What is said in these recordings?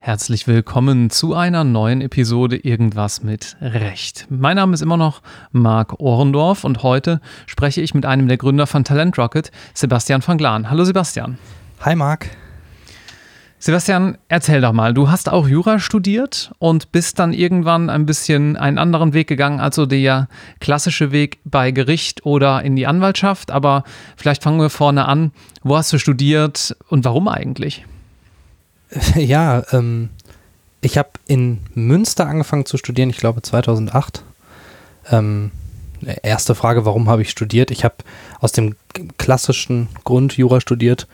Herzlich willkommen zu einer neuen Episode Irgendwas mit Recht. Mein Name ist immer noch Marc Ohrendorf und heute spreche ich mit einem der Gründer von Talent Rocket, Sebastian van Glaan. Hallo Sebastian. Hi Marc. Sebastian, erzähl doch mal, du hast auch Jura studiert und bist dann irgendwann ein bisschen einen anderen Weg gegangen, also der klassische Weg bei Gericht oder in die Anwaltschaft. Aber vielleicht fangen wir vorne an. Wo hast du studiert und warum eigentlich? Ja, ähm, ich habe in Münster angefangen zu studieren, ich glaube 2008. Ähm, erste Frage, warum habe ich studiert? Ich habe aus dem klassischen Grund Jura studiert,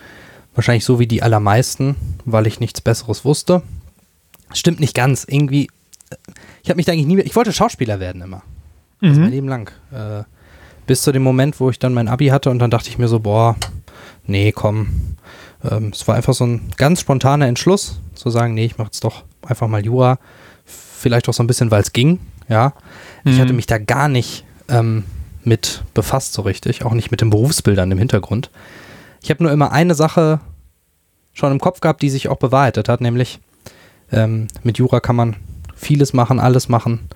wahrscheinlich so wie die allermeisten, weil ich nichts Besseres wusste. Stimmt nicht ganz, irgendwie, ich habe mich da eigentlich nie, ich wollte Schauspieler werden immer. Das mhm. mein Leben lang. Äh, bis zu dem Moment, wo ich dann mein Abi hatte und dann dachte ich mir so, boah, nee, komm, ähm, es war einfach so ein ganz spontaner Entschluss, zu sagen, nee, ich mache jetzt doch einfach mal Jura. Vielleicht auch so ein bisschen, weil es ging, ja. Mhm. Ich hatte mich da gar nicht ähm, mit befasst so richtig, auch nicht mit den Berufsbildern im Hintergrund. Ich habe nur immer eine Sache schon im Kopf gehabt, die sich auch bewahrheitet hat, nämlich ähm, mit Jura kann man vieles machen, alles machen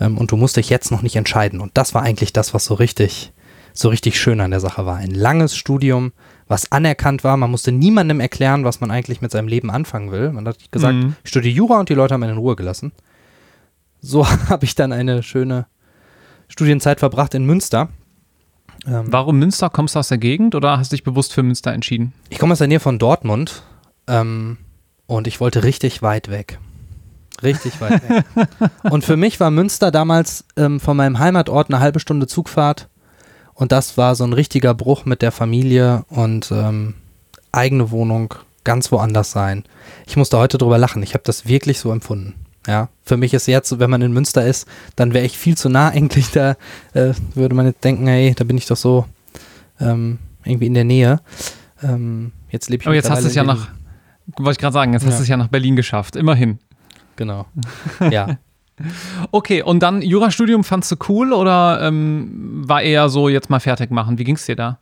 ähm, und du musst dich jetzt noch nicht entscheiden. Und das war eigentlich das, was so richtig, so richtig schön an der Sache war. Ein langes Studium, was anerkannt war. Man musste niemandem erklären, was man eigentlich mit seinem Leben anfangen will. Man hat gesagt, mhm. ich studiere Jura und die Leute haben einen in Ruhe gelassen. So habe ich dann eine schöne Studienzeit verbracht in Münster. Ähm, Warum Münster? Kommst du aus der Gegend oder hast du dich bewusst für Münster entschieden? Ich komme aus der Nähe von Dortmund ähm, und ich wollte richtig weit weg. Richtig weit weg. und für mich war Münster damals ähm, von meinem Heimatort eine halbe Stunde Zugfahrt und das war so ein richtiger Bruch mit der Familie und ähm, eigene Wohnung ganz woanders sein. Ich musste heute drüber lachen. Ich habe das wirklich so empfunden. Ja, für mich ist jetzt, wenn man in Münster ist, dann wäre ich viel zu nah eigentlich. Da äh, würde man jetzt denken, hey, da bin ich doch so ähm, irgendwie in der Nähe. Ähm, jetzt lebe ich. Aber jetzt hast du es ja nach, wollte ich gerade sagen, jetzt ja. hast du es ja nach Berlin geschafft. Immerhin. Genau. Ja. Okay, und dann Jurastudium fandst du cool oder ähm, war eher so jetzt mal fertig machen? Wie ging es dir da?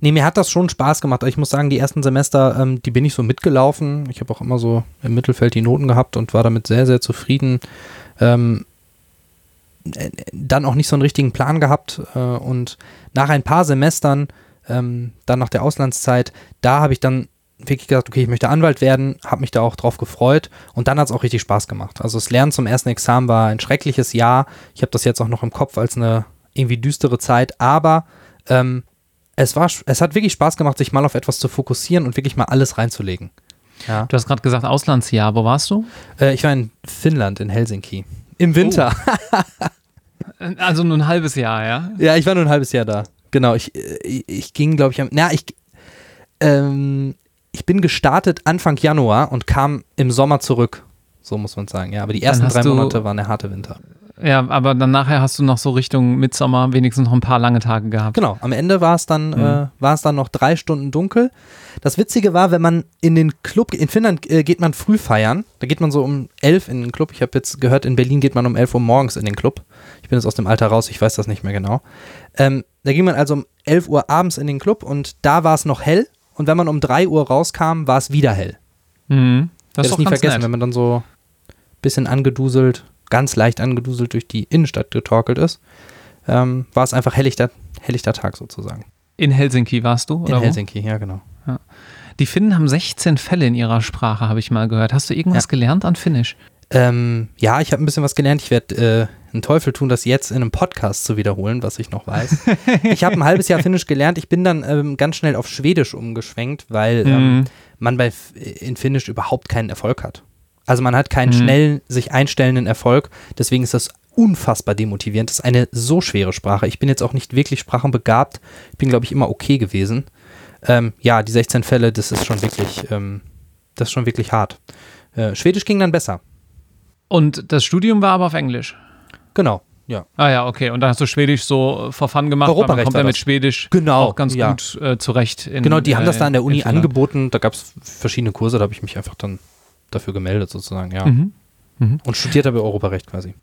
Nee, mir hat das schon Spaß gemacht. Ich muss sagen, die ersten Semester, ähm, die bin ich so mitgelaufen. Ich habe auch immer so im Mittelfeld die Noten gehabt und war damit sehr, sehr zufrieden. Ähm, äh, dann auch nicht so einen richtigen Plan gehabt äh, und nach ein paar Semestern, ähm, dann nach der Auslandszeit, da habe ich dann wirklich gesagt, okay, ich möchte Anwalt werden, habe mich da auch drauf gefreut und dann hat es auch richtig Spaß gemacht. Also das Lernen zum ersten Examen war ein schreckliches Jahr. Ich habe das jetzt auch noch im Kopf als eine irgendwie düstere Zeit, aber ähm, es war, es hat wirklich Spaß gemacht, sich mal auf etwas zu fokussieren und wirklich mal alles reinzulegen. Ja. Du hast gerade gesagt Auslandsjahr. Wo warst du? Äh, ich war in Finnland, in Helsinki. Im Winter. Oh. also nur ein halbes Jahr, ja? Ja, ich war nur ein halbes Jahr da. Genau, ich, ich, ich ging, glaube ich, am, na, ich, ähm, ich bin gestartet Anfang Januar und kam im Sommer zurück. So muss man sagen, ja. Aber die ersten drei Monate waren der harte Winter. Ja, aber dann nachher hast du noch so Richtung Mitsommer wenigstens noch ein paar lange Tage gehabt. Genau, am Ende war es dann, mhm. äh, war es dann noch drei Stunden dunkel. Das Witzige war, wenn man in den Club, in Finnland äh, geht man früh feiern. Da geht man so um elf in den Club. Ich habe jetzt gehört, in Berlin geht man um elf Uhr morgens in den Club. Ich bin jetzt aus dem Alter raus, ich weiß das nicht mehr genau. Ähm, da ging man also um elf Uhr abends in den Club und da war es noch hell und wenn man um 3 Uhr rauskam, war es wieder hell. Mhm. Das, ist nie vergessen, nett. wenn man dann so ein bisschen angeduselt, ganz leicht angeduselt durch die Innenstadt getorkelt ist, ähm, war es einfach helllichter, helllichter Tag sozusagen. In Helsinki warst du? in Helsinki, ja, genau. Ja. Die Finnen haben 16 Fälle in ihrer Sprache, habe ich mal gehört. Hast du irgendwas ja. gelernt an Finnisch? Ähm, ja, ich habe ein bisschen was gelernt. Ich werde äh, einen Teufel tun, das jetzt in einem Podcast zu wiederholen, was ich noch weiß. ich habe ein halbes Jahr Finnisch gelernt. Ich bin dann ähm, ganz schnell auf Schwedisch umgeschwenkt, weil ähm, mhm. man bei in Finnisch überhaupt keinen Erfolg hat. Also man hat keinen mhm. schnellen, sich einstellenden Erfolg. Deswegen ist das unfassbar demotivierend. Das ist eine so schwere Sprache. Ich bin jetzt auch nicht wirklich sprachenbegabt. Ich bin, glaube ich, immer okay gewesen. Ähm, ja, die 16 Fälle, das ist schon wirklich, ähm, das ist schon wirklich hart. Äh, Schwedisch ging dann besser. Und das Studium war aber auf Englisch. Genau, ja. Ah ja, okay. Und dann hast du Schwedisch so vor Fun gemacht. Europarecht man kommt ja mit Schwedisch genau, auch ganz ja. gut äh, zurecht. In, genau, die haben das da an der Uni angeboten. Da gab es verschiedene Kurse, da habe ich mich einfach dann dafür gemeldet sozusagen, ja. Mhm. Mhm. Und studiert habe Europarecht quasi.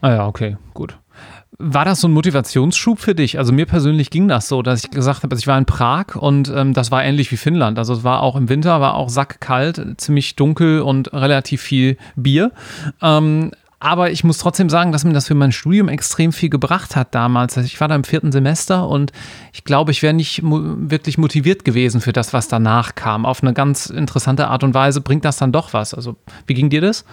Ah ja, okay, gut. War das so ein Motivationsschub für dich? Also mir persönlich ging das so, dass ich gesagt habe, also ich war in Prag und ähm, das war ähnlich wie Finnland. Also es war auch im Winter, war auch sackkalt, ziemlich dunkel und relativ viel Bier. Ähm, aber ich muss trotzdem sagen, dass mir das für mein Studium extrem viel gebracht hat damals. Also ich war da im vierten Semester und ich glaube, ich wäre nicht mo wirklich motiviert gewesen für das, was danach kam. Auf eine ganz interessante Art und Weise bringt das dann doch was. Also wie ging dir das?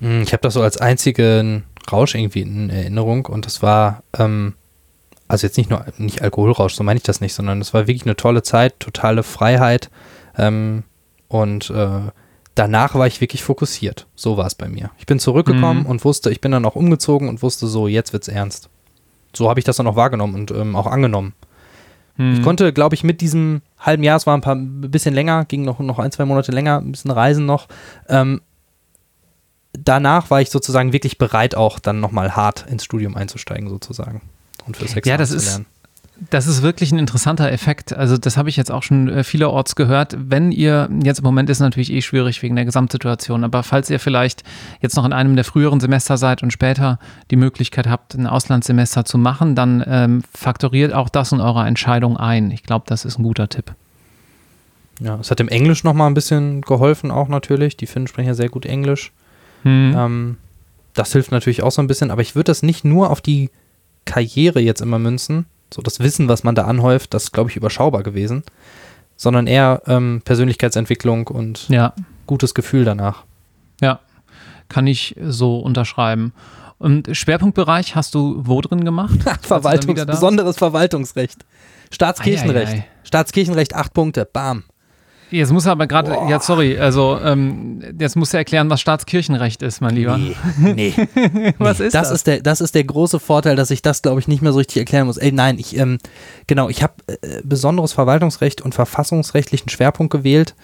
Hm, ich habe das so als einzigen Rausch irgendwie in Erinnerung und das war, ähm, also jetzt nicht nur nicht Alkoholrausch, so meine ich das nicht, sondern es war wirklich eine tolle Zeit, totale Freiheit ähm, und äh, danach war ich wirklich fokussiert. So war es bei mir. Ich bin zurückgekommen mhm. und wusste, ich bin dann auch umgezogen und wusste so, jetzt wird's ernst. So habe ich das dann auch wahrgenommen und ähm, auch angenommen. Mhm. Ich konnte, glaube ich, mit diesem halben Jahr, es war ein paar ein bisschen länger, ging noch, noch ein, zwei Monate länger, ein bisschen Reisen noch, ähm, danach war ich sozusagen wirklich bereit, auch dann nochmal hart ins Studium einzusteigen, sozusagen. Und für Sex ja, das ist, das ist wirklich ein interessanter Effekt. Also, das habe ich jetzt auch schon äh, vielerorts gehört. Wenn ihr, jetzt im Moment ist natürlich eh schwierig wegen der Gesamtsituation, aber falls ihr vielleicht jetzt noch in einem der früheren Semester seid und später die Möglichkeit habt, ein Auslandssemester zu machen, dann ähm, faktoriert auch das in eurer Entscheidung ein. Ich glaube, das ist ein guter Tipp. Ja, es hat im Englisch nochmal ein bisschen geholfen, auch natürlich. Die Finnen sprechen ja sehr gut Englisch. Hm. Ähm, das hilft natürlich auch so ein bisschen, aber ich würde das nicht nur auf die Karriere jetzt immer münzen, so das Wissen, was man da anhäuft, das ist, glaube ich, überschaubar gewesen, sondern eher ähm, Persönlichkeitsentwicklung und ja. gutes Gefühl danach. Ja, kann ich so unterschreiben. Und Schwerpunktbereich hast du wo drin gemacht? Verwaltungs besonderes Verwaltungsrecht. Staatskirchenrecht. Ei, ei, ei. Staatskirchenrecht, acht Punkte. Bam. Jetzt muss er aber gerade, ja, sorry, also ähm, jetzt muss er erklären, was Staatskirchenrecht ist, mein Lieber. Nee, nee. was nee. ist das? Das ist, der, das ist der große Vorteil, dass ich das, glaube ich, nicht mehr so richtig erklären muss. Ey, nein, ich, ähm, genau, ich habe äh, besonderes Verwaltungsrecht und verfassungsrechtlichen Schwerpunkt gewählt.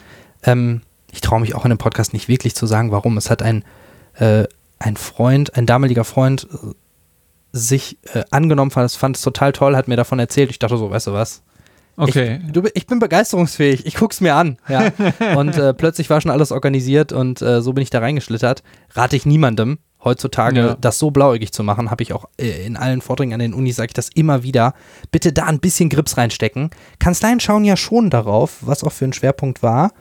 Ähm, ich traue mich auch in dem Podcast nicht wirklich zu sagen, warum. Es hat ein, äh, ein Freund, ein damaliger Freund, äh, sich äh, angenommen, fand, fand es total toll, hat mir davon erzählt. Ich dachte so, weißt du was? Okay. Ich, du, ich bin begeisterungsfähig. Ich guck's mir an. Ja. und äh, plötzlich war schon alles organisiert und äh, so bin ich da reingeschlittert. Rate ich niemandem heutzutage, ja. das so blauäugig zu machen, habe ich auch äh, in allen Vorträgen an den Unis, sage ich das immer wieder. Bitte da ein bisschen Grips reinstecken. Kanzleien schauen ja schon darauf, was auch für ein Schwerpunkt war.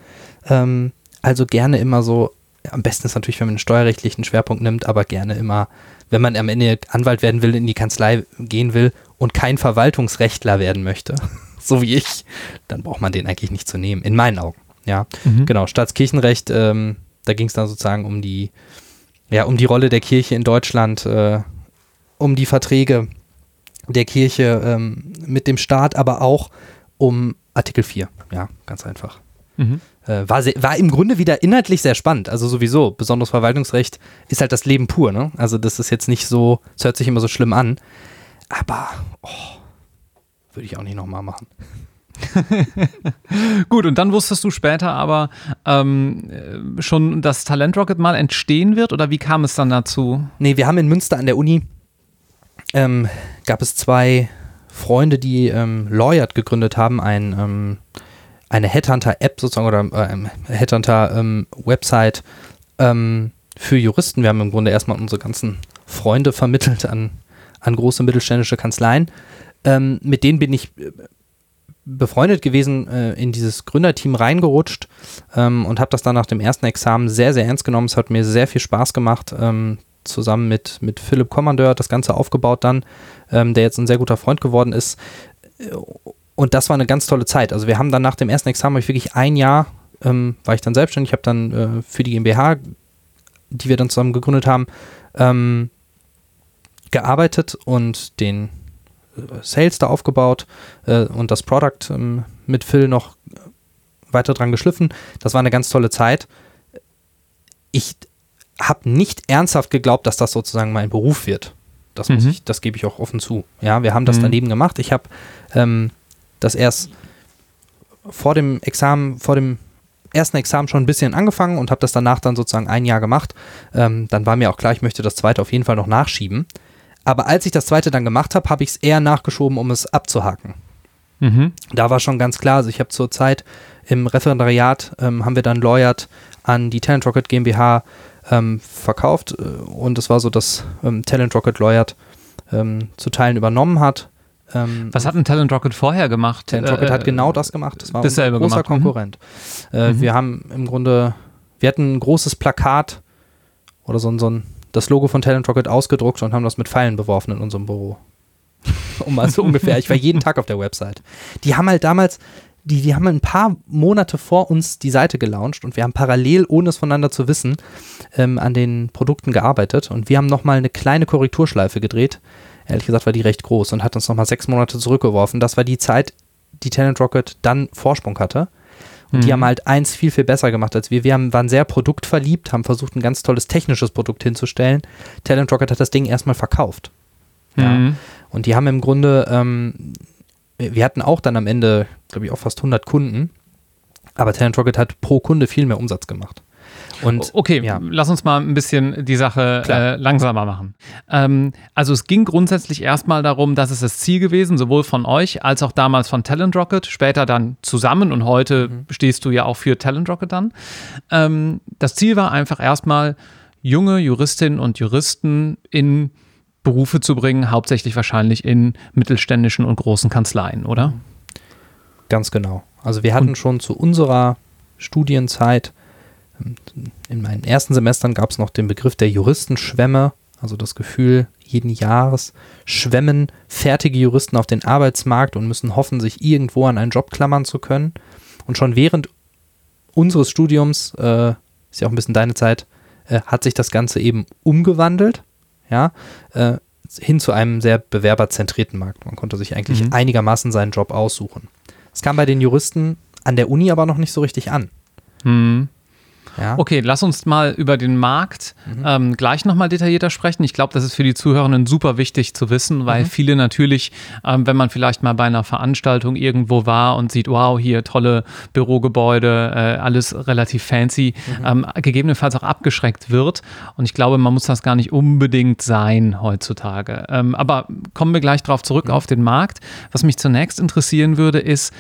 Ähm, also gerne immer so, am besten ist natürlich, wenn man einen steuerrechtlichen Schwerpunkt nimmt, aber gerne immer, wenn man am Ende Anwalt werden will, in die Kanzlei gehen will und kein Verwaltungsrechtler werden möchte so wie ich, dann braucht man den eigentlich nicht zu nehmen, in meinen Augen. Ja, mhm. genau. Staatskirchenrecht, ähm, da ging es dann sozusagen um die, ja, um die Rolle der Kirche in Deutschland, äh, um die Verträge der Kirche ähm, mit dem Staat, aber auch um Artikel 4. Ja, ganz einfach. Mhm. Äh, war, sehr, war im Grunde wieder inhaltlich sehr spannend. Also sowieso, besonderes Verwaltungsrecht ist halt das Leben pur. Ne? Also das ist jetzt nicht so, es hört sich immer so schlimm an. Aber, oh, würde ich auch nicht nochmal machen. Gut, und dann wusstest du später aber ähm, schon, dass Talent Rocket mal entstehen wird oder wie kam es dann dazu? Nee, wir haben in Münster an der Uni, ähm, gab es zwei Freunde, die ähm, Lawyert gegründet haben, ein, ähm, eine Headhunter-App sozusagen oder äh, Headhunter-Website ähm, für Juristen. Wir haben im Grunde erstmal unsere ganzen Freunde vermittelt an, an große mittelständische Kanzleien. Ähm, mit denen bin ich äh, befreundet gewesen, äh, in dieses Gründerteam reingerutscht ähm, und habe das dann nach dem ersten Examen sehr, sehr ernst genommen. Es hat mir sehr viel Spaß gemacht, ähm, zusammen mit, mit Philipp Kommandeur das Ganze aufgebaut dann, ähm, der jetzt ein sehr guter Freund geworden ist. Und das war eine ganz tolle Zeit. Also wir haben dann nach dem ersten Examen ich wirklich ein Jahr, ähm, war ich dann selbstständig, habe dann äh, für die GmbH, die wir dann zusammen gegründet haben, ähm, gearbeitet und den Sales da aufgebaut äh, und das Product ähm, mit Phil noch weiter dran geschliffen. Das war eine ganz tolle Zeit. Ich habe nicht ernsthaft geglaubt, dass das sozusagen mein Beruf wird. Das, mhm. ich, das gebe ich auch offen zu. Ja, wir haben das mhm. daneben gemacht. Ich habe ähm, das erst vor dem Examen, vor dem ersten Examen schon ein bisschen angefangen und habe das danach dann sozusagen ein Jahr gemacht. Ähm, dann war mir auch klar, ich möchte das zweite auf jeden Fall noch nachschieben. Aber als ich das zweite dann gemacht habe, habe ich es eher nachgeschoben, um es abzuhaken. Mhm. Da war schon ganz klar, also ich habe zur Zeit im Referendariat, ähm, haben wir dann Lawyert an die Talent Rocket GmbH ähm, verkauft äh, und es war so, dass ähm, Talent Rocket Lawyert ähm, zu Teilen übernommen hat. Ähm, Was hat ein Talent Rocket vorher gemacht? Talent Rocket äh, hat genau das gemacht. Das war ein großer gemacht. Mhm. Konkurrent. Mhm. Äh, mhm. Wir haben im Grunde, wir hatten ein großes Plakat oder so, so ein, das Logo von Talent Rocket ausgedruckt und haben das mit Pfeilen beworfen in unserem Büro. um mal so ungefähr. Ich war jeden Tag auf der Website. Die haben halt damals, die, die haben ein paar Monate vor uns die Seite gelauncht und wir haben parallel, ohne es voneinander zu wissen, ähm, an den Produkten gearbeitet und wir haben nochmal eine kleine Korrekturschleife gedreht. Ehrlich gesagt war die recht groß und hat uns nochmal sechs Monate zurückgeworfen. Das war die Zeit, die Talent Rocket dann Vorsprung hatte. Und mhm. die haben halt eins viel, viel besser gemacht als wir. Wir haben, waren sehr produktverliebt, haben versucht, ein ganz tolles technisches Produkt hinzustellen. Talent Rocket hat das Ding erstmal verkauft. Ja. Mhm. Und die haben im Grunde, ähm, wir hatten auch dann am Ende, glaube ich, auch fast 100 Kunden. Aber Talent Rocket hat pro Kunde viel mehr Umsatz gemacht. Und, okay, ja. lass uns mal ein bisschen die Sache äh, langsamer machen. Ähm, also es ging grundsätzlich erstmal darum, dass es das Ziel gewesen, sowohl von euch als auch damals von Talent Rocket, später dann zusammen und heute mhm. stehst du ja auch für Talent Rocket dann. Ähm, das Ziel war einfach erstmal, junge Juristinnen und Juristen in Berufe zu bringen, hauptsächlich wahrscheinlich in mittelständischen und großen Kanzleien, oder? Ganz genau. Also wir hatten und schon zu unserer Studienzeit, in meinen ersten Semestern gab es noch den Begriff der Juristenschwämme, also das Gefühl, jeden Jahres schwemmen fertige Juristen auf den Arbeitsmarkt und müssen hoffen, sich irgendwo an einen Job klammern zu können. Und schon während unseres Studiums, äh, ist ja auch ein bisschen deine Zeit, äh, hat sich das Ganze eben umgewandelt ja, äh, hin zu einem sehr bewerberzentrierten Markt. Man konnte sich eigentlich mhm. einigermaßen seinen Job aussuchen. Es kam bei den Juristen an der Uni aber noch nicht so richtig an. Mhm. Ja. Okay, lass uns mal über den Markt mhm. ähm, gleich nochmal detaillierter sprechen. Ich glaube, das ist für die Zuhörenden super wichtig zu wissen, weil mhm. viele natürlich, ähm, wenn man vielleicht mal bei einer Veranstaltung irgendwo war und sieht, wow, hier tolle Bürogebäude, äh, alles relativ fancy, mhm. ähm, gegebenenfalls auch abgeschreckt wird. Und ich glaube, man muss das gar nicht unbedingt sein heutzutage. Ähm, aber kommen wir gleich darauf zurück mhm. auf den Markt. Was mich zunächst interessieren würde, ist,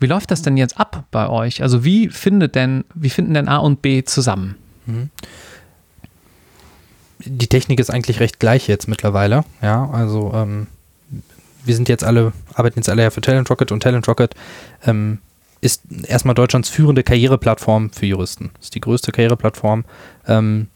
wie läuft das denn jetzt ab bei euch? Also wie findet denn, wie finden denn A und B zusammen? Mhm. Die Technik ist eigentlich recht gleich jetzt mittlerweile. Ja, also ähm, wir sind jetzt alle, arbeiten jetzt alle ja für Talent Rocket und Talent Rocket ähm, ist erstmal Deutschlands führende Karriereplattform für Juristen. Ist die größte Karriereplattform. Ähm,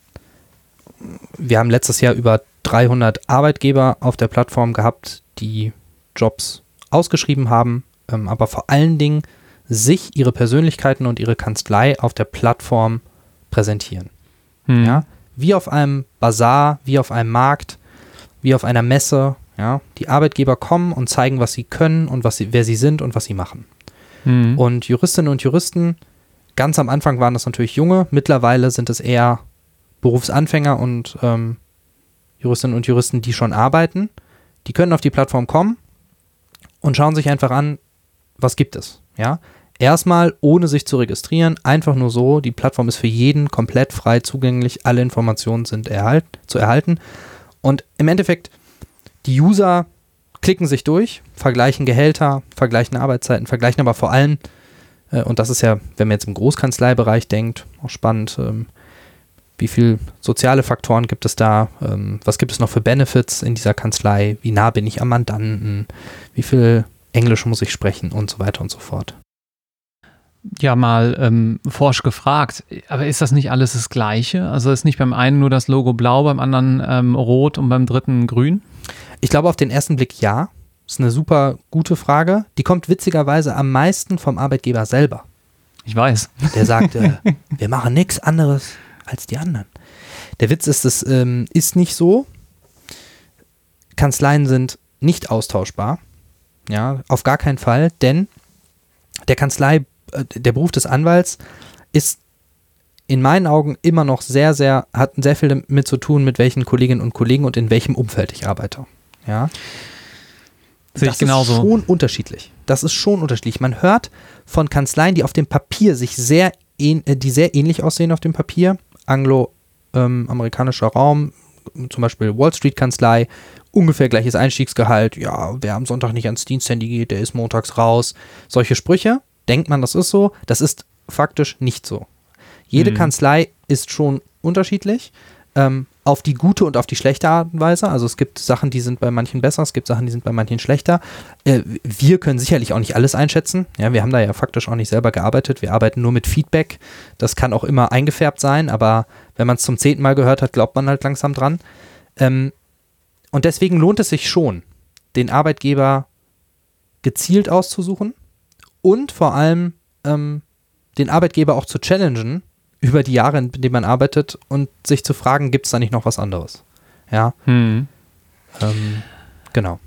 wir haben letztes Jahr über 300 Arbeitgeber auf der Plattform gehabt, die Jobs ausgeschrieben haben ähm, aber vor allen Dingen sich, ihre Persönlichkeiten und ihre Kanzlei auf der Plattform präsentieren. Hm. Ja? Wie auf einem Bazar, wie auf einem Markt, wie auf einer Messe. Ja? Die Arbeitgeber kommen und zeigen, was sie können und was sie, wer sie sind und was sie machen. Hm. Und Juristinnen und Juristen, ganz am Anfang waren das natürlich junge, mittlerweile sind es eher Berufsanfänger und ähm, Juristinnen und Juristen, die schon arbeiten. Die können auf die Plattform kommen und schauen sich einfach an, was gibt es? Ja, erstmal ohne sich zu registrieren, einfach nur so, die Plattform ist für jeden komplett frei zugänglich, alle Informationen sind erhalt, zu erhalten und im Endeffekt die User klicken sich durch, vergleichen Gehälter, vergleichen Arbeitszeiten, vergleichen aber vor allem, äh, und das ist ja, wenn man jetzt im Großkanzleibereich denkt, auch spannend, ähm, wie viele soziale Faktoren gibt es da, ähm, was gibt es noch für Benefits in dieser Kanzlei, wie nah bin ich am Mandanten, wie viel Englisch muss ich sprechen und so weiter und so fort. Ja, mal ähm, forsch gefragt, aber ist das nicht alles das Gleiche? Also ist nicht beim einen nur das Logo blau, beim anderen ähm, rot und beim dritten grün? Ich glaube auf den ersten Blick ja. Das ist eine super gute Frage. Die kommt witzigerweise am meisten vom Arbeitgeber selber. Ich weiß. Der sagt, äh, wir machen nichts anderes als die anderen. Der Witz ist, es ähm, ist nicht so. Kanzleien sind nicht austauschbar. Ja, auf gar keinen Fall, denn der Kanzlei, äh, der Beruf des Anwalts ist in meinen Augen immer noch sehr, sehr, hat sehr viel damit zu tun, mit welchen Kolleginnen und Kollegen und in welchem Umfeld ich arbeite. Ja. Sehe das ich genauso. ist schon unterschiedlich. Das ist schon unterschiedlich. Man hört von Kanzleien, die auf dem Papier sich sehr, äh, die sehr ähnlich aussehen auf dem Papier. Anglo-amerikanischer ähm, Raum, zum Beispiel Wall Street Kanzlei ungefähr gleiches Einstiegsgehalt, ja, wer am Sonntag nicht ans Diensthandy geht, der ist montags raus. Solche Sprüche, denkt man, das ist so, das ist faktisch nicht so. Jede mhm. Kanzlei ist schon unterschiedlich, ähm, auf die gute und auf die schlechte Art und Weise. Also es gibt Sachen, die sind bei manchen besser, es gibt Sachen, die sind bei manchen schlechter. Äh, wir können sicherlich auch nicht alles einschätzen. Ja, wir haben da ja faktisch auch nicht selber gearbeitet. Wir arbeiten nur mit Feedback. Das kann auch immer eingefärbt sein, aber wenn man es zum zehnten Mal gehört hat, glaubt man halt langsam dran. Ähm, und deswegen lohnt es sich schon, den Arbeitgeber gezielt auszusuchen und vor allem ähm, den Arbeitgeber auch zu challengen über die Jahre, in denen man arbeitet und sich zu fragen, gibt es da nicht noch was anderes? Ja. Hm. Ähm, genau.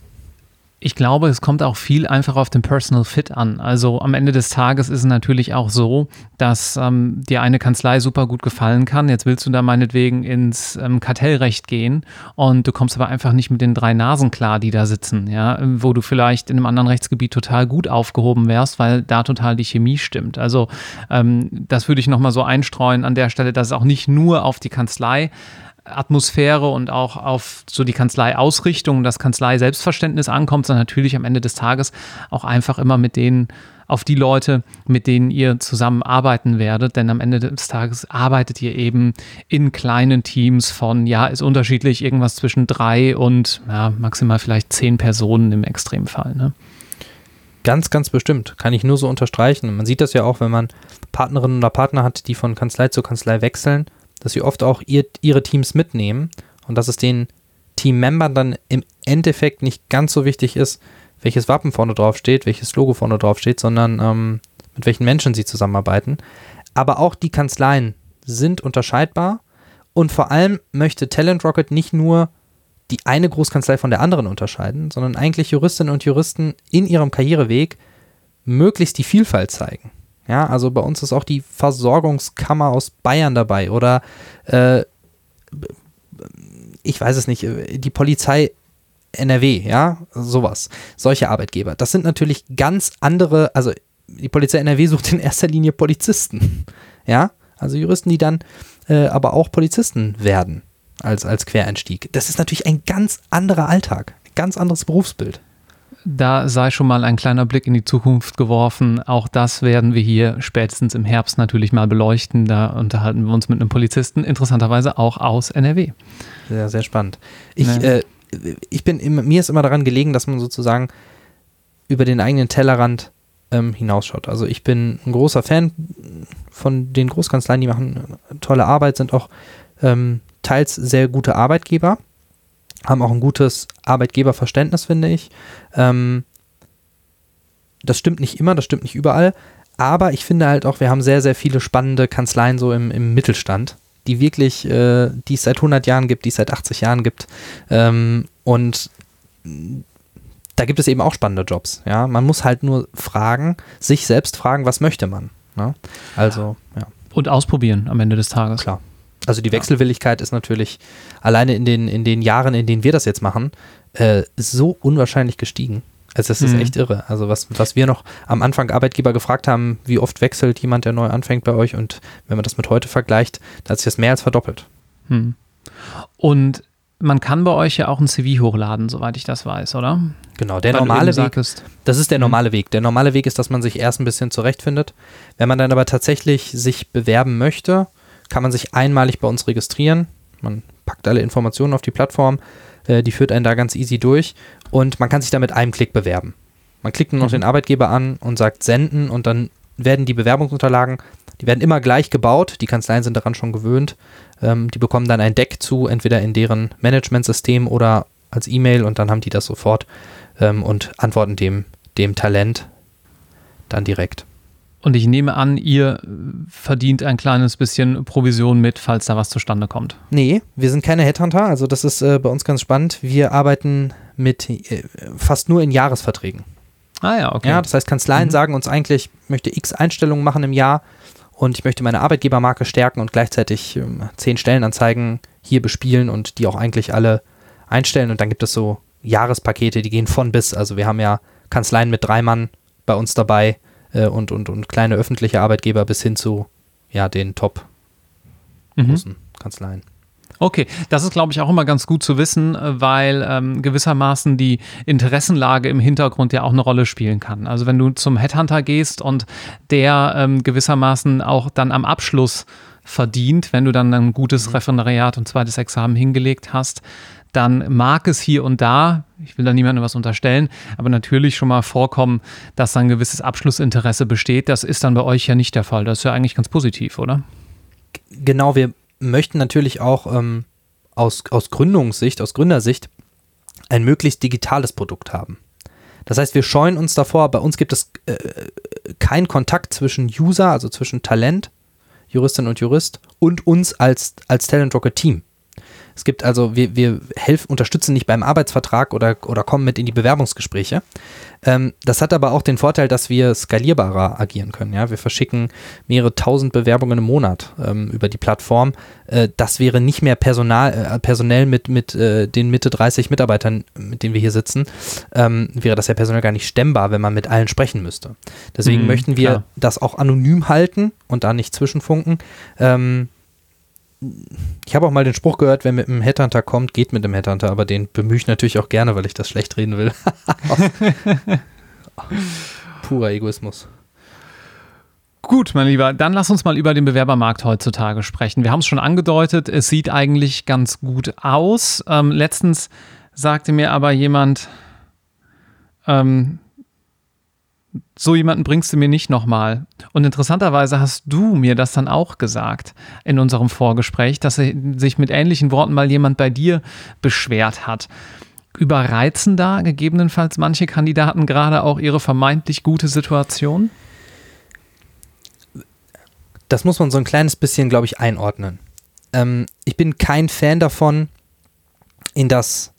Ich glaube, es kommt auch viel einfach auf den Personal Fit an. Also am Ende des Tages ist es natürlich auch so, dass ähm, dir eine Kanzlei super gut gefallen kann. Jetzt willst du da meinetwegen ins ähm, Kartellrecht gehen und du kommst aber einfach nicht mit den drei Nasen klar, die da sitzen, ja, wo du vielleicht in einem anderen Rechtsgebiet total gut aufgehoben wärst, weil da total die Chemie stimmt. Also ähm, das würde ich nochmal so einstreuen an der Stelle, dass es auch nicht nur auf die Kanzlei Atmosphäre und auch auf so die Kanzlei-Ausrichtung, das Kanzlei-Selbstverständnis ankommt, sondern natürlich am Ende des Tages auch einfach immer mit denen, auf die Leute, mit denen ihr zusammenarbeiten werdet. Denn am Ende des Tages arbeitet ihr eben in kleinen Teams von, ja, ist unterschiedlich, irgendwas zwischen drei und ja, maximal vielleicht zehn Personen im Extremfall. Ne? Ganz, ganz bestimmt. Kann ich nur so unterstreichen. Man sieht das ja auch, wenn man Partnerinnen oder Partner hat, die von Kanzlei zu Kanzlei wechseln dass sie oft auch ihr, ihre Teams mitnehmen und dass es den Teammembern dann im Endeffekt nicht ganz so wichtig ist, welches Wappen vorne drauf steht, welches Logo vorne drauf steht, sondern ähm, mit welchen Menschen sie zusammenarbeiten. Aber auch die Kanzleien sind unterscheidbar und vor allem möchte Talent Rocket nicht nur die eine Großkanzlei von der anderen unterscheiden, sondern eigentlich Juristinnen und Juristen in ihrem Karriereweg möglichst die Vielfalt zeigen. Ja, also bei uns ist auch die Versorgungskammer aus Bayern dabei oder äh, ich weiß es nicht, die Polizei NRW, ja, sowas. Solche Arbeitgeber. Das sind natürlich ganz andere, also die Polizei NRW sucht in erster Linie Polizisten, ja, also Juristen, die dann äh, aber auch Polizisten werden als, als Quereinstieg. Das ist natürlich ein ganz anderer Alltag, ein ganz anderes Berufsbild. Da sei schon mal ein kleiner Blick in die Zukunft geworfen. Auch das werden wir hier spätestens im Herbst natürlich mal beleuchten. Da unterhalten wir uns mit einem Polizisten, interessanterweise auch aus NRW. Sehr, sehr spannend. Ich, ne. äh, ich bin, mir ist immer daran gelegen, dass man sozusagen über den eigenen Tellerrand ähm, hinausschaut. Also ich bin ein großer Fan von den Großkanzleien, die machen tolle Arbeit, sind auch ähm, teils sehr gute Arbeitgeber haben auch ein gutes Arbeitgeberverständnis, finde ich. Ähm, das stimmt nicht immer, das stimmt nicht überall. Aber ich finde halt auch, wir haben sehr, sehr viele spannende Kanzleien so im, im Mittelstand, die wirklich, äh, die es seit 100 Jahren gibt, die es seit 80 Jahren gibt. Ähm, und da gibt es eben auch spannende Jobs. Ja, man muss halt nur fragen, sich selbst fragen, was möchte man. Ne? Also, ja. Und ausprobieren am Ende des Tages. Klar. Also die Wechselwilligkeit ist natürlich alleine in den, in den Jahren, in denen wir das jetzt machen, äh, so unwahrscheinlich gestiegen. Also das ist mhm. echt irre. Also was, was wir noch am Anfang Arbeitgeber gefragt haben, wie oft wechselt jemand, der neu anfängt bei euch und wenn man das mit heute vergleicht, da hat sich das mehr als verdoppelt. Mhm. Und man kann bei euch ja auch ein CV hochladen, soweit ich das weiß, oder? Genau, der Weil normale Weg, das ist der mhm. normale Weg. Der normale Weg ist, dass man sich erst ein bisschen zurechtfindet. Wenn man dann aber tatsächlich sich bewerben möchte, kann man sich einmalig bei uns registrieren. Man packt alle Informationen auf die Plattform, äh, die führt einen da ganz easy durch und man kann sich da mit einem Klick bewerben. Man klickt nur noch mhm. den Arbeitgeber an und sagt senden und dann werden die Bewerbungsunterlagen, die werden immer gleich gebaut, die Kanzleien sind daran schon gewöhnt, ähm, die bekommen dann ein Deck zu, entweder in deren Managementsystem oder als E-Mail und dann haben die das sofort ähm, und antworten dem, dem Talent dann direkt. Und ich nehme an, ihr verdient ein kleines bisschen Provision mit, falls da was zustande kommt. Nee, wir sind keine Headhunter, also das ist äh, bei uns ganz spannend. Wir arbeiten mit äh, fast nur in Jahresverträgen. Ah ja, okay. Ja, das heißt, Kanzleien mhm. sagen uns eigentlich, ich möchte x Einstellungen machen im Jahr und ich möchte meine Arbeitgebermarke stärken und gleichzeitig ähm, zehn Stellenanzeigen hier bespielen und die auch eigentlich alle einstellen. Und dann gibt es so Jahrespakete, die gehen von bis. Also wir haben ja Kanzleien mit drei Mann bei uns dabei äh, und, und, und kleine öffentliche Arbeitgeber bis hin zu ja, den top mhm. großen Kanzleien. Okay, das ist, glaube ich, auch immer ganz gut zu wissen, äh, weil ähm, gewissermaßen die Interessenlage im Hintergrund ja auch eine Rolle spielen kann. Also wenn du zum Headhunter gehst und der ähm, gewissermaßen auch dann am Abschluss verdient, wenn du dann ein gutes mhm. Referendariat und zweites Examen hingelegt hast. Dann mag es hier und da, ich will da niemandem was unterstellen, aber natürlich schon mal vorkommen, dass da ein gewisses Abschlussinteresse besteht. Das ist dann bei euch ja nicht der Fall. Das ist ja eigentlich ganz positiv, oder? Genau, wir möchten natürlich auch ähm, aus, aus Gründungssicht, aus Gründersicht, ein möglichst digitales Produkt haben. Das heißt, wir scheuen uns davor, bei uns gibt es äh, keinen Kontakt zwischen User, also zwischen Talent, Juristin und Jurist und uns als, als Talent Rocket Team. Es gibt also, wir, wir helfen, unterstützen nicht beim Arbeitsvertrag oder, oder kommen mit in die Bewerbungsgespräche. Ähm, das hat aber auch den Vorteil, dass wir skalierbarer agieren können. Ja? Wir verschicken mehrere tausend Bewerbungen im Monat ähm, über die Plattform. Äh, das wäre nicht mehr personal, äh, personell mit, mit äh, den Mitte 30 Mitarbeitern, mit denen wir hier sitzen, ähm, wäre das ja personell gar nicht stemmbar, wenn man mit allen sprechen müsste. Deswegen mhm, möchten wir klar. das auch anonym halten und da nicht zwischenfunken. Ähm, ich habe auch mal den Spruch gehört, wer mit einem Headhunter kommt, geht mit dem Headhunter, aber den bemühe ich natürlich auch gerne, weil ich das schlecht reden will. Purer Egoismus. Gut, mein Lieber, dann lass uns mal über den Bewerbermarkt heutzutage sprechen. Wir haben es schon angedeutet, es sieht eigentlich ganz gut aus. Ähm, letztens sagte mir aber jemand, ähm, so jemanden bringst du mir nicht nochmal. Und interessanterweise hast du mir das dann auch gesagt in unserem Vorgespräch, dass sich mit ähnlichen Worten mal jemand bei dir beschwert hat. Überreizen da gegebenenfalls manche Kandidaten gerade auch ihre vermeintlich gute Situation? Das muss man so ein kleines bisschen, glaube ich, einordnen. Ähm, ich bin kein Fan davon, in das,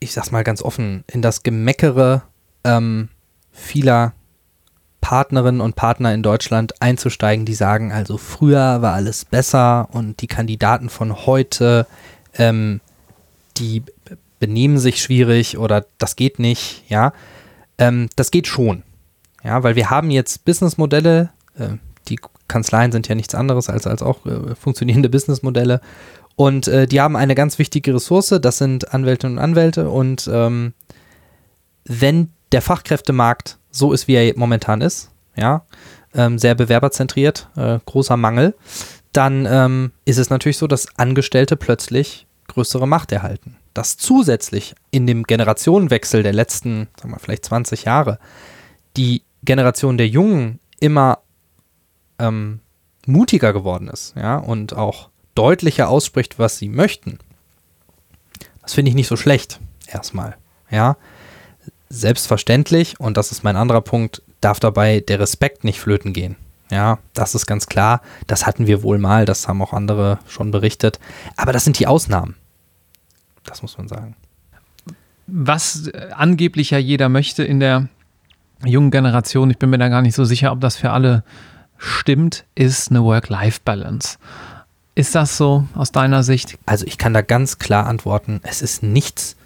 ich sag's mal ganz offen, in das Gemeckere ähm, vieler Partnerinnen und Partner in Deutschland einzusteigen, die sagen, also früher war alles besser und die Kandidaten von heute, ähm, die benehmen sich schwierig oder das geht nicht, ja. Ähm, das geht schon, ja, weil wir haben jetzt Businessmodelle, äh, die Kanzleien sind ja nichts anderes als, als auch äh, funktionierende Businessmodelle und äh, die haben eine ganz wichtige Ressource, das sind Anwältinnen und Anwälte und ähm, wenn der Fachkräftemarkt so ist, wie er momentan ist, ja, ähm, sehr bewerberzentriert, äh, großer Mangel, dann ähm, ist es natürlich so, dass Angestellte plötzlich größere Macht erhalten. Dass zusätzlich in dem Generationenwechsel der letzten, sagen wir vielleicht 20 Jahre, die Generation der Jungen immer ähm, mutiger geworden ist, ja, und auch deutlicher ausspricht, was sie möchten. Das finde ich nicht so schlecht, erstmal, ja. Selbstverständlich, und das ist mein anderer Punkt, darf dabei der Respekt nicht flöten gehen. Ja, das ist ganz klar. Das hatten wir wohl mal, das haben auch andere schon berichtet. Aber das sind die Ausnahmen. Das muss man sagen. Was angeblich ja jeder möchte in der jungen Generation, ich bin mir da gar nicht so sicher, ob das für alle stimmt, ist eine Work-Life-Balance. Ist das so aus deiner Sicht? Also ich kann da ganz klar antworten, es ist nichts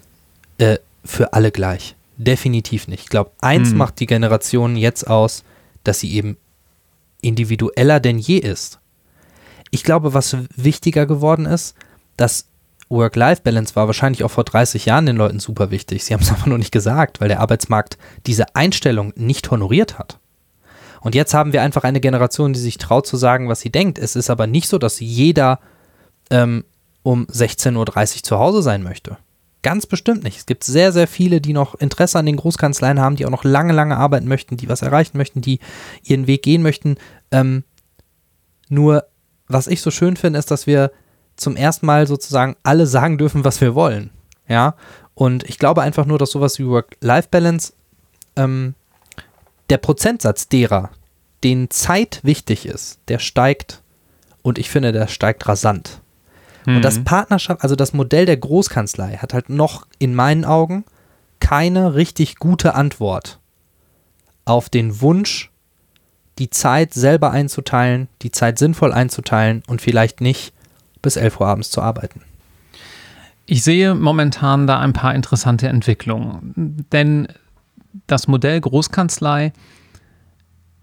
äh, für alle gleich. Definitiv nicht. Ich glaube, eins hm. macht die Generation jetzt aus, dass sie eben individueller denn je ist. Ich glaube, was wichtiger geworden ist, dass Work-Life-Balance war wahrscheinlich auch vor 30 Jahren den Leuten super wichtig. Sie haben es aber noch nicht gesagt, weil der Arbeitsmarkt diese Einstellung nicht honoriert hat. Und jetzt haben wir einfach eine Generation, die sich traut zu sagen, was sie denkt. Es ist aber nicht so, dass jeder ähm, um 16.30 Uhr zu Hause sein möchte. Ganz bestimmt nicht. Es gibt sehr, sehr viele, die noch Interesse an den Großkanzleien haben, die auch noch lange, lange arbeiten möchten, die was erreichen möchten, die ihren Weg gehen möchten. Ähm, nur, was ich so schön finde, ist, dass wir zum ersten Mal sozusagen alle sagen dürfen, was wir wollen. Ja. Und ich glaube einfach nur, dass sowas wie Work-Life-Balance, ähm, der Prozentsatz derer, denen Zeit wichtig ist, der steigt. Und ich finde, der steigt rasant. Mhm. Und das mhm. Partnerschaft, also das Modell der Großkanzlei hat halt noch in meinen Augen keine richtig gute Antwort auf den Wunsch, die Zeit selber einzuteilen, die Zeit sinnvoll einzuteilen und vielleicht nicht bis 11 Uhr abends zu arbeiten. Ich sehe momentan da ein paar interessante Entwicklungen, denn das Modell Großkanzlei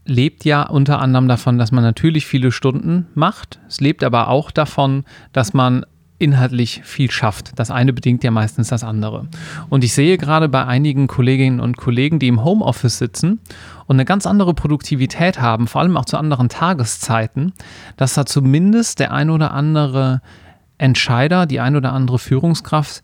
lebt ja unter anderem davon, dass man natürlich viele Stunden macht. Es lebt aber auch davon, dass man inhaltlich viel schafft. Das eine bedingt ja meistens das andere. Und ich sehe gerade bei einigen Kolleginnen und Kollegen, die im Homeoffice sitzen und eine ganz andere Produktivität haben, vor allem auch zu anderen Tageszeiten, dass da zumindest der ein oder andere Entscheider, die ein oder andere Führungskraft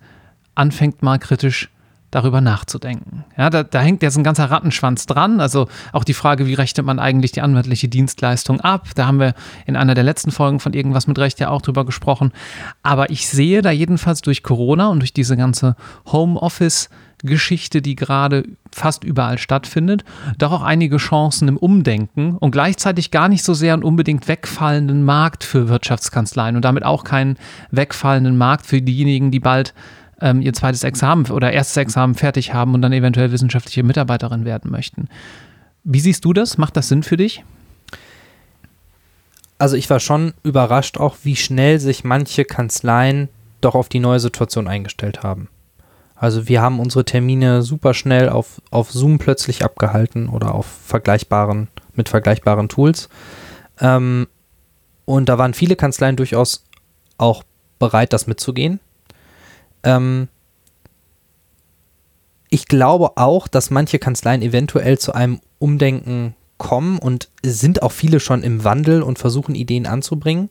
anfängt mal kritisch darüber nachzudenken. Ja, da, da, hängt jetzt ein ganzer Rattenschwanz dran. Also auch die Frage, wie rechnet man eigentlich die anwaltliche Dienstleistung ab? Da haben wir in einer der letzten Folgen von Irgendwas mit Recht ja auch drüber gesprochen. Aber ich sehe da jedenfalls durch Corona und durch diese ganze Homeoffice- Geschichte, die gerade fast überall stattfindet, doch auch einige Chancen im Umdenken und gleichzeitig gar nicht so sehr einen unbedingt wegfallenden Markt für Wirtschaftskanzleien und damit auch keinen wegfallenden Markt für diejenigen, die bald ähm, ihr zweites Examen oder erstes Examen fertig haben und dann eventuell wissenschaftliche Mitarbeiterin werden möchten. Wie siehst du das? Macht das Sinn für dich? Also ich war schon überrascht auch, wie schnell sich manche Kanzleien doch auf die neue Situation eingestellt haben. Also wir haben unsere Termine super schnell auf, auf Zoom plötzlich abgehalten oder auf vergleichbaren, mit vergleichbaren Tools. Ähm, und da waren viele Kanzleien durchaus auch bereit, das mitzugehen. Ähm, ich glaube auch, dass manche Kanzleien eventuell zu einem Umdenken kommen und sind auch viele schon im Wandel und versuchen Ideen anzubringen.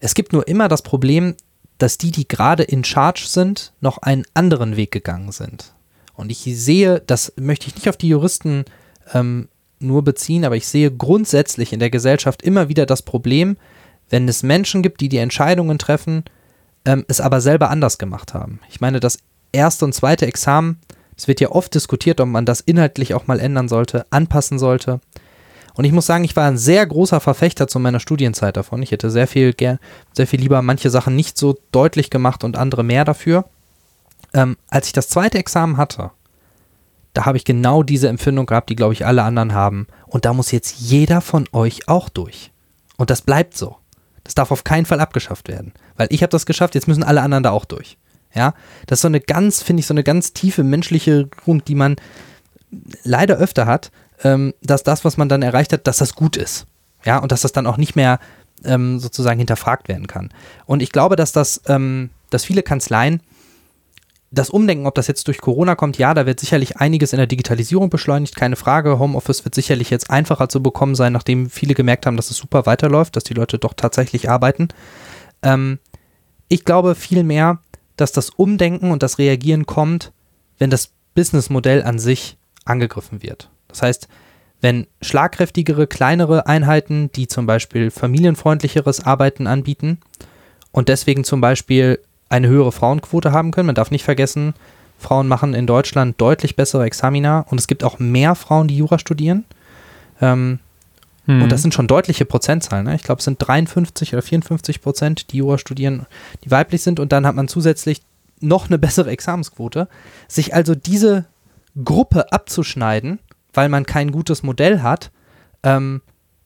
Es gibt nur immer das Problem, dass die, die gerade in Charge sind, noch einen anderen Weg gegangen sind. Und ich sehe, das möchte ich nicht auf die Juristen ähm, nur beziehen, aber ich sehe grundsätzlich in der Gesellschaft immer wieder das Problem, wenn es Menschen gibt, die die Entscheidungen treffen, ähm, es aber selber anders gemacht haben. Ich meine, das erste und zweite Examen, es wird ja oft diskutiert, ob man das inhaltlich auch mal ändern sollte, anpassen sollte. Und ich muss sagen, ich war ein sehr großer Verfechter zu meiner Studienzeit davon. Ich hätte sehr viel sehr viel lieber manche Sachen nicht so deutlich gemacht und andere mehr dafür. Ähm, als ich das zweite Examen hatte, da habe ich genau diese Empfindung gehabt, die, glaube ich, alle anderen haben. Und da muss jetzt jeder von euch auch durch. Und das bleibt so. Das darf auf keinen Fall abgeschafft werden. Weil ich habe das geschafft, jetzt müssen alle anderen da auch durch. Ja, das ist so eine ganz, finde ich, so eine ganz tiefe menschliche Grund, die man leider öfter hat, ähm, dass das, was man dann erreicht hat, dass das gut ist. Ja, und dass das dann auch nicht mehr ähm, sozusagen hinterfragt werden kann. Und ich glaube, dass das, ähm, dass viele Kanzleien das Umdenken, ob das jetzt durch Corona kommt, ja, da wird sicherlich einiges in der Digitalisierung beschleunigt, keine Frage. Homeoffice wird sicherlich jetzt einfacher zu bekommen sein, nachdem viele gemerkt haben, dass es super weiterläuft, dass die Leute doch tatsächlich arbeiten. Ähm, ich glaube vielmehr, dass das Umdenken und das Reagieren kommt, wenn das Businessmodell an sich angegriffen wird. Das heißt, wenn schlagkräftigere, kleinere Einheiten, die zum Beispiel familienfreundlicheres Arbeiten anbieten und deswegen zum Beispiel eine höhere Frauenquote haben können. Man darf nicht vergessen, Frauen machen in Deutschland deutlich bessere Examina und es gibt auch mehr Frauen, die Jura studieren. Ähm, hm. Und das sind schon deutliche Prozentzahlen. Ne? Ich glaube, es sind 53 oder 54 Prozent, die Jura studieren, die weiblich sind. Und dann hat man zusätzlich noch eine bessere Examensquote. Sich also diese Gruppe abzuschneiden, weil man kein gutes Modell hat, ähm,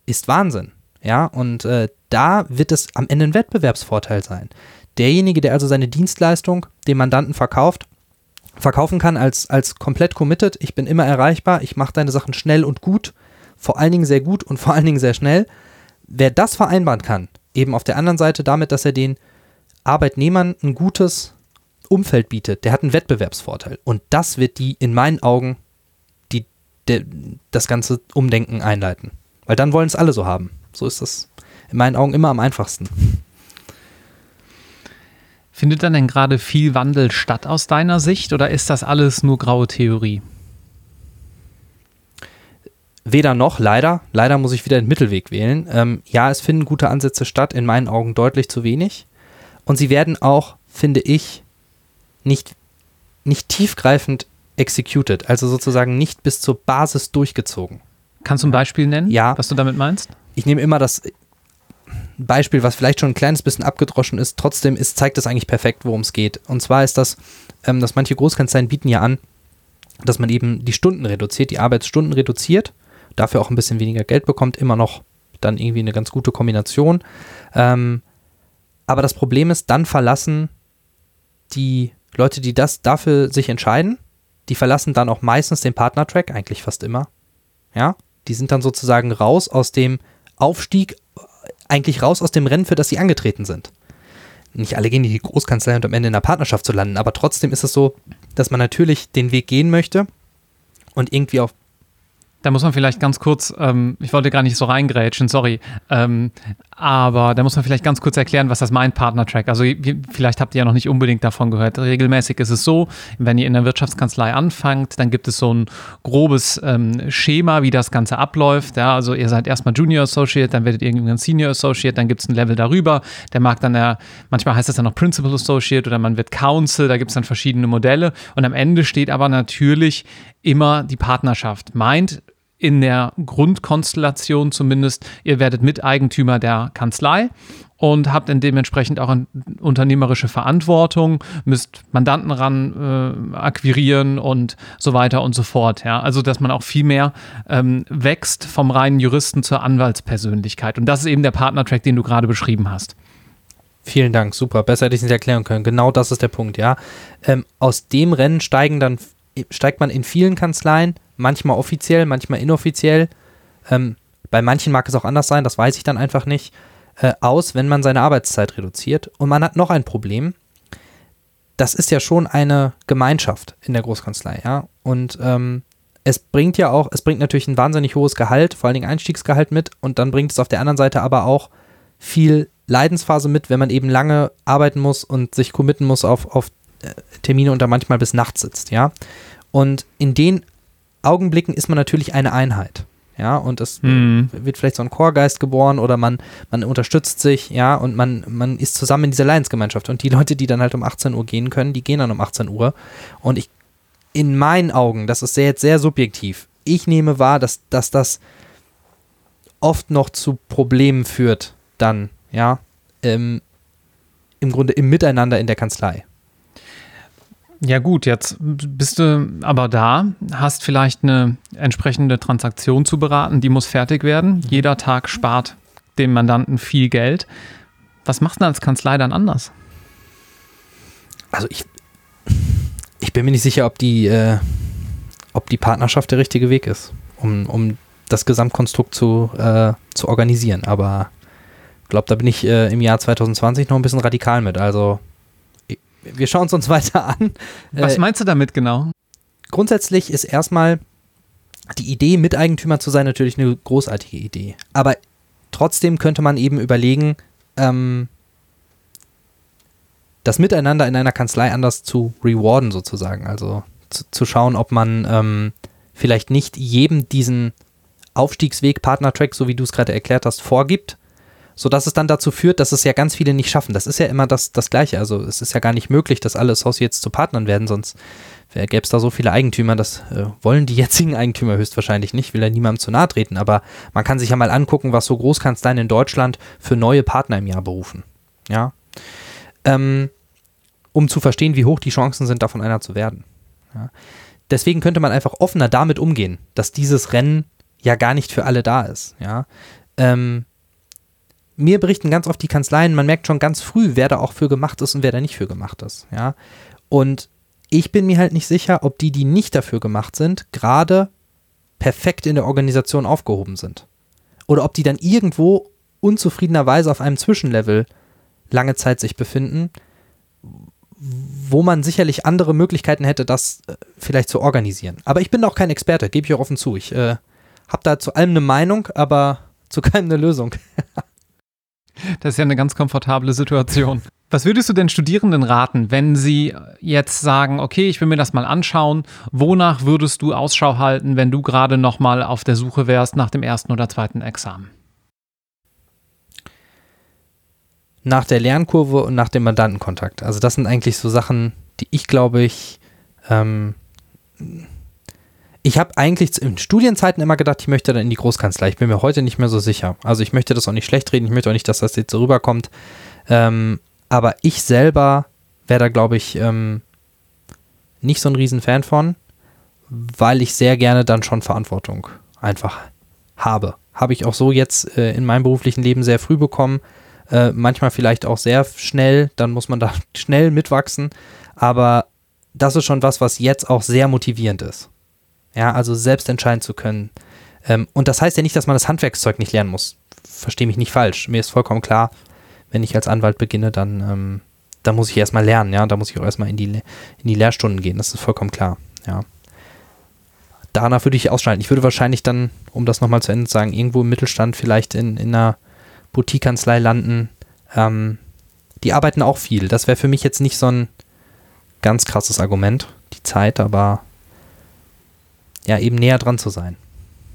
ist Wahnsinn. Ja, und äh, da wird es am Ende ein Wettbewerbsvorteil sein. Derjenige, der also seine Dienstleistung dem Mandanten verkauft, verkaufen kann als, als komplett committed, ich bin immer erreichbar, ich mache deine Sachen schnell und gut, vor allen Dingen sehr gut und vor allen Dingen sehr schnell. Wer das vereinbaren kann, eben auf der anderen Seite damit, dass er den Arbeitnehmern ein gutes Umfeld bietet, der hat einen Wettbewerbsvorteil. Und das wird die in meinen Augen die, der, das ganze Umdenken einleiten. Weil dann wollen es alle so haben. So ist das in meinen Augen immer am einfachsten. Findet dann denn gerade viel Wandel statt aus deiner Sicht oder ist das alles nur graue Theorie? Weder noch, leider. Leider muss ich wieder den Mittelweg wählen. Ähm, ja, es finden gute Ansätze statt, in meinen Augen deutlich zu wenig. Und sie werden auch, finde ich, nicht, nicht tiefgreifend executed, also sozusagen nicht bis zur Basis durchgezogen. Kannst du ein Beispiel nennen, ja. was du damit meinst? Ich nehme immer das, Beispiel, was vielleicht schon ein kleines bisschen abgedroschen ist, trotzdem ist, zeigt das eigentlich perfekt, worum es geht. Und zwar ist das, ähm, dass manche Großkanzleien bieten ja an, dass man eben die Stunden reduziert, die Arbeitsstunden reduziert, dafür auch ein bisschen weniger Geld bekommt, immer noch dann irgendwie eine ganz gute Kombination. Ähm, aber das Problem ist, dann verlassen die Leute, die das dafür sich entscheiden, die verlassen dann auch meistens den Partnertrack, eigentlich fast immer. Ja, die sind dann sozusagen raus aus dem Aufstieg eigentlich raus aus dem Rennen, für das sie angetreten sind. nicht alle gehen in die Großkanzlei und am Ende in der Partnerschaft zu landen, aber trotzdem ist es so, dass man natürlich den Weg gehen möchte und irgendwie auf da muss man vielleicht ganz kurz, ähm, ich wollte gar nicht so reingrätschen, sorry, ähm, aber da muss man vielleicht ganz kurz erklären, was das meint, Partner-Track. Also vielleicht habt ihr ja noch nicht unbedingt davon gehört. Regelmäßig ist es so, wenn ihr in der Wirtschaftskanzlei anfangt, dann gibt es so ein grobes ähm, Schema, wie das Ganze abläuft. Ja, also ihr seid erstmal Junior Associate, dann werdet ihr irgendwann Senior Associate, dann gibt es ein Level darüber. Der mag dann, der, manchmal heißt das dann noch Principal Associate oder man wird Counsel, da gibt es dann verschiedene Modelle. Und am Ende steht aber natürlich immer die Partnerschaft. Meint, in der Grundkonstellation zumindest, ihr werdet Miteigentümer der Kanzlei und habt dann dementsprechend auch unternehmerische Verantwortung, müsst Mandanten ran äh, akquirieren und so weiter und so fort. Ja? Also, dass man auch viel mehr ähm, wächst vom reinen Juristen zur Anwaltspersönlichkeit. Und das ist eben der Partnertrack, den du gerade beschrieben hast. Vielen Dank, super. Besser hätte ich es nicht erklären können. Genau das ist der Punkt, ja. Ähm, aus dem Rennen steigen dann steigt man in vielen Kanzleien, manchmal offiziell, manchmal inoffiziell. Ähm, bei manchen mag es auch anders sein, das weiß ich dann einfach nicht, äh, aus, wenn man seine Arbeitszeit reduziert. Und man hat noch ein Problem. Das ist ja schon eine Gemeinschaft in der Großkanzlei, ja. Und ähm, es bringt ja auch, es bringt natürlich ein wahnsinnig hohes Gehalt, vor allen Dingen Einstiegsgehalt mit und dann bringt es auf der anderen Seite aber auch viel Leidensphase mit, wenn man eben lange arbeiten muss und sich committen muss auf, auf Termine und da manchmal bis nachts sitzt, ja. Und in den Augenblicken ist man natürlich eine Einheit. Ja, und es mhm. wird vielleicht so ein Chorgeist geboren oder man, man unterstützt sich, ja, und man, man ist zusammen in dieser Leidensgemeinschaft. Und die Leute, die dann halt um 18 Uhr gehen können, die gehen dann um 18 Uhr. Und ich, in meinen Augen, das ist sehr, jetzt sehr subjektiv, ich nehme wahr, dass, dass das oft noch zu Problemen führt, dann, ja, im, im Grunde im Miteinander in der Kanzlei. Ja gut, jetzt bist du aber da, hast vielleicht eine entsprechende Transaktion zu beraten, die muss fertig werden. Mhm. Jeder Tag spart dem Mandanten viel Geld. Was macht man als Kanzlei dann anders? Also ich, ich bin mir nicht sicher, ob die, äh, ob die Partnerschaft der richtige Weg ist, um, um das Gesamtkonstrukt zu, äh, zu organisieren. Aber ich glaube, da bin ich äh, im Jahr 2020 noch ein bisschen radikal mit. Also wir schauen es uns weiter an. Was äh, meinst du damit genau? Grundsätzlich ist erstmal die Idee, Miteigentümer zu sein, natürlich eine großartige Idee. Aber trotzdem könnte man eben überlegen, ähm, das Miteinander in einer Kanzlei anders zu rewarden, sozusagen. Also zu, zu schauen, ob man ähm, vielleicht nicht jedem diesen Aufstiegsweg, Partner-Track, so wie du es gerade erklärt hast, vorgibt, sodass es dann dazu führt, dass es ja ganz viele nicht schaffen. Das ist ja immer das, das Gleiche. Also es ist ja gar nicht möglich, dass alle Associates zu Partnern werden, sonst gäbe es da so viele Eigentümer, das äh, wollen die jetzigen Eigentümer höchstwahrscheinlich nicht, will ja niemandem zu nahe treten. Aber man kann sich ja mal angucken, was so Großkanzleien in Deutschland für neue Partner im Jahr berufen. Ja. Ähm, um zu verstehen, wie hoch die Chancen sind, davon einer zu werden. Ja. Deswegen könnte man einfach offener damit umgehen, dass dieses Rennen ja gar nicht für alle da ist. Ja. Ähm, mir berichten ganz oft die Kanzleien, man merkt schon ganz früh, wer da auch für gemacht ist und wer da nicht für gemacht ist. Ja. Und ich bin mir halt nicht sicher, ob die, die nicht dafür gemacht sind, gerade perfekt in der Organisation aufgehoben sind. Oder ob die dann irgendwo unzufriedenerweise auf einem Zwischenlevel lange Zeit sich befinden, wo man sicherlich andere Möglichkeiten hätte, das äh, vielleicht zu organisieren. Aber ich bin auch kein Experte, gebe ich auch offen zu. Ich äh, habe da zu allem eine Meinung, aber zu keinem eine Lösung. Das ist ja eine ganz komfortable Situation. Was würdest du den Studierenden raten, wenn sie jetzt sagen, okay, ich will mir das mal anschauen, wonach würdest du Ausschau halten, wenn du gerade noch mal auf der Suche wärst nach dem ersten oder zweiten Examen? Nach der Lernkurve und nach dem Mandantenkontakt. Also das sind eigentlich so Sachen, die ich glaube ich ähm, ich habe eigentlich in Studienzeiten immer gedacht, ich möchte dann in die Großkanzlei. Ich bin mir heute nicht mehr so sicher. Also ich möchte das auch nicht schlecht reden. Ich möchte auch nicht, dass das jetzt so rüberkommt. Ähm, aber ich selber wäre da, glaube ich, ähm, nicht so ein Riesenfan von, weil ich sehr gerne dann schon Verantwortung einfach habe. Habe ich auch so jetzt äh, in meinem beruflichen Leben sehr früh bekommen. Äh, manchmal vielleicht auch sehr schnell. Dann muss man da schnell mitwachsen. Aber das ist schon was, was jetzt auch sehr motivierend ist. Ja, also selbst entscheiden zu können. Ähm, und das heißt ja nicht, dass man das Handwerkszeug nicht lernen muss. Verstehe mich nicht falsch. Mir ist vollkommen klar, wenn ich als Anwalt beginne, dann ähm, da muss ich erstmal lernen, ja, da muss ich auch erstmal in die, in die Lehrstunden gehen, das ist vollkommen klar, ja. Danach würde ich ausschneiden. Ich würde wahrscheinlich dann, um das nochmal zu Ende zu sagen, irgendwo im Mittelstand vielleicht in, in einer Boutique-Kanzlei landen. Ähm, die arbeiten auch viel. Das wäre für mich jetzt nicht so ein ganz krasses Argument, die Zeit, aber ja, eben näher dran zu sein.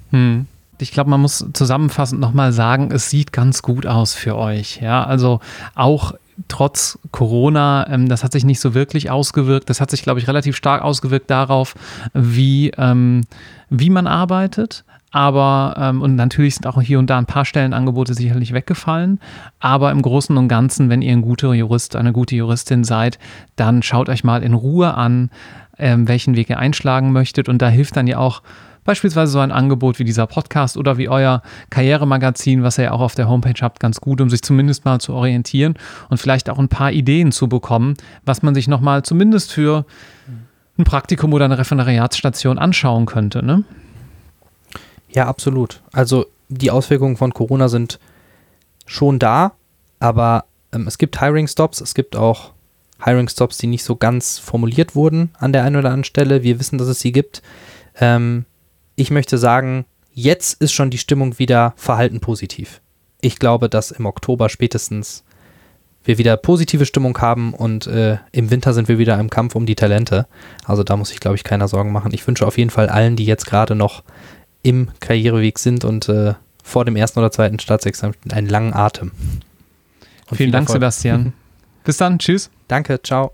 Hm. Ich glaube, man muss zusammenfassend nochmal sagen, es sieht ganz gut aus für euch. Ja, also auch trotz Corona, ähm, das hat sich nicht so wirklich ausgewirkt. Das hat sich, glaube ich, relativ stark ausgewirkt darauf, wie, ähm, wie man arbeitet. Aber, ähm, und natürlich sind auch hier und da ein paar Stellenangebote sicherlich weggefallen. Aber im Großen und Ganzen, wenn ihr ein guter Jurist, eine gute Juristin seid, dann schaut euch mal in Ruhe an, ähm, welchen Weg ihr einschlagen möchtet. Und da hilft dann ja auch beispielsweise so ein Angebot wie dieser Podcast oder wie euer Karrieremagazin, was ihr ja auch auf der Homepage habt, ganz gut, um sich zumindest mal zu orientieren und vielleicht auch ein paar Ideen zu bekommen, was man sich nochmal zumindest für ein Praktikum oder eine Referendariatsstation anschauen könnte. Ne? Ja, absolut. Also die Auswirkungen von Corona sind schon da, aber ähm, es gibt Hiring Stops, es gibt auch Hiring Stops, die nicht so ganz formuliert wurden an der einen oder anderen Stelle. Wir wissen, dass es sie gibt. Ähm, ich möchte sagen, jetzt ist schon die Stimmung wieder verhalten positiv. Ich glaube, dass im Oktober spätestens wir wieder positive Stimmung haben und äh, im Winter sind wir wieder im Kampf um die Talente. Also da muss ich, glaube ich, keiner Sorgen machen. Ich wünsche auf jeden Fall allen, die jetzt gerade noch im Karriereweg sind und äh, vor dem ersten oder zweiten Staatsexamen einen langen Atem. Und Vielen Dank, Erfolg. Sebastian. Bis dann. Tschüss. Danke. Ciao.